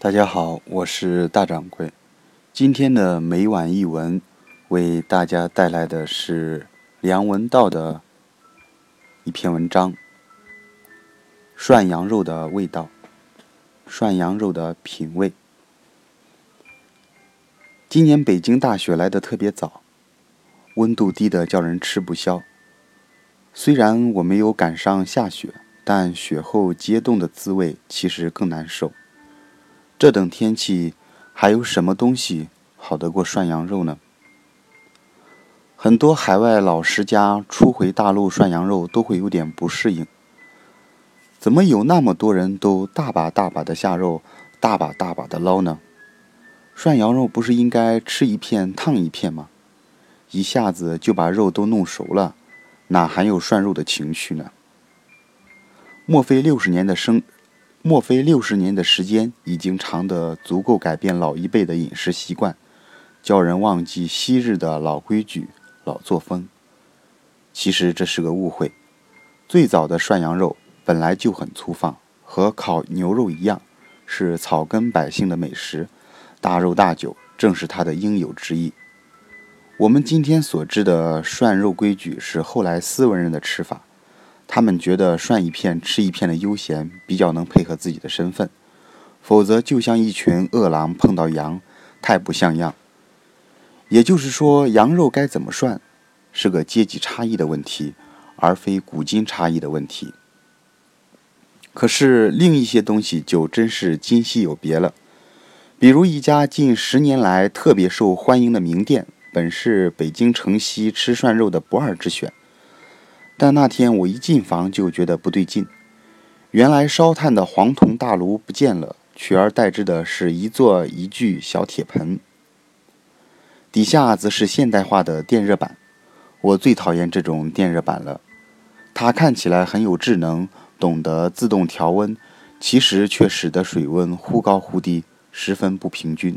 大家好，我是大掌柜。今天的每晚一文，为大家带来的是梁文道的一篇文章：涮羊肉的味道，涮羊肉的品味。今年北京大雪来得特别早，温度低得叫人吃不消。虽然我没有赶上下雪，但雪后结冻的滋味其实更难受。这等天气，还有什么东西好得过涮羊肉呢？很多海外老食家初回大陆涮羊肉都会有点不适应。怎么有那么多人都大把大把的下肉，大把大把的捞呢？涮羊肉不是应该吃一片烫一片吗？一下子就把肉都弄熟了，哪还有涮肉的情绪呢？莫非六十年的生？莫非六十年的时间已经长得足够改变老一辈的饮食习惯，叫人忘记昔日的老规矩、老作风？其实这是个误会。最早的涮羊肉本来就很粗放，和烤牛肉一样，是草根百姓的美食，大肉大酒正是它的应有之意。我们今天所知的涮肉规矩，是后来斯文人的吃法。他们觉得涮一片吃一片的悠闲比较能配合自己的身份，否则就像一群饿狼碰到羊，太不像样。也就是说，羊肉该怎么涮，是个阶级差异的问题，而非古今差异的问题。可是另一些东西就真是今昔有别了，比如一家近十年来特别受欢迎的名店，本是北京城西吃涮肉的不二之选。但那天我一进房就觉得不对劲，原来烧炭的黄铜大炉不见了，取而代之的是一座一具小铁盆，底下则是现代化的电热板。我最讨厌这种电热板了，它看起来很有智能，懂得自动调温，其实却使得水温忽高忽低，十分不平均。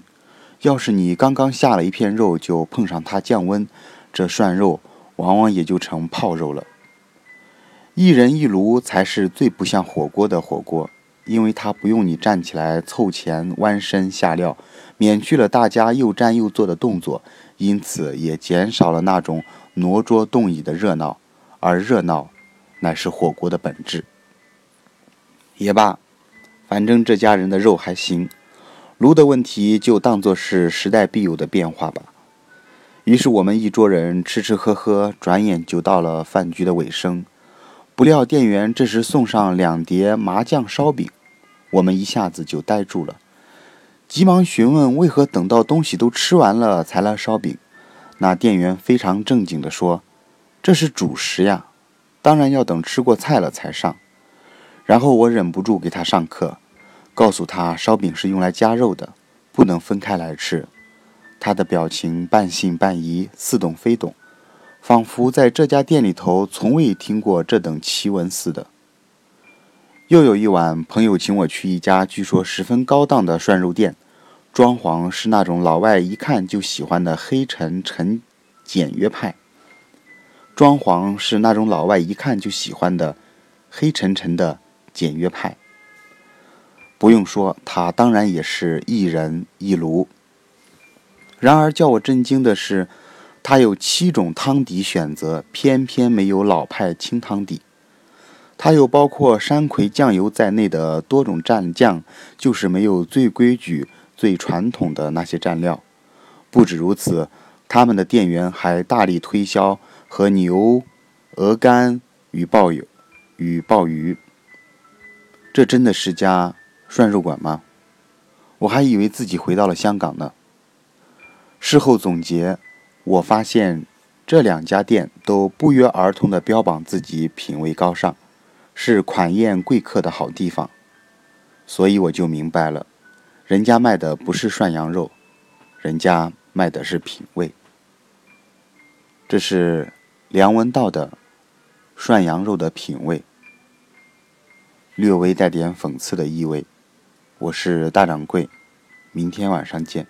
要是你刚刚下了一片肉就碰上它降温，这涮肉往往也就成泡肉了。一人一炉才是最不像火锅的火锅，因为它不用你站起来凑钱弯身下料，免去了大家又站又坐的动作，因此也减少了那种挪桌动椅的热闹，而热闹乃是火锅的本质。也罢，反正这家人的肉还行，炉的问题就当作是时代必有的变化吧。于是我们一桌人吃吃喝喝，转眼就到了饭局的尾声。不料店员这时送上两碟麻酱烧饼，我们一下子就呆住了，急忙询问为何等到东西都吃完了才来烧饼。那店员非常正经地说：“这是主食呀，当然要等吃过菜了才上。”然后我忍不住给他上课，告诉他烧饼是用来夹肉的，不能分开来吃。他的表情半信半疑，似懂非懂。仿佛在这家店里头从未听过这等奇闻似的。又有一晚，朋友请我去一家据说十分高档的涮肉店，装潢是那种老外一看就喜欢的黑沉沉简约派。装潢是那种老外一看就喜欢的黑沉沉的简约派。不用说，他当然也是一人一炉。然而叫我震惊的是。它有七种汤底选择，偏偏没有老派清汤底。它有包括山葵酱油在内的多种蘸酱，就是没有最规矩、最传统的那些蘸料。不止如此，他们的店员还大力推销和牛、鹅肝与鲍鱼、与鲍鱼。这真的是家涮肉馆吗？我还以为自己回到了香港呢。事后总结。我发现这两家店都不约而同地标榜自己品味高尚，是款宴贵客的好地方，所以我就明白了，人家卖的不是涮羊肉，人家卖的是品味。这是梁文道的涮羊肉的品味，略微带点讽刺的意味。我是大掌柜，明天晚上见。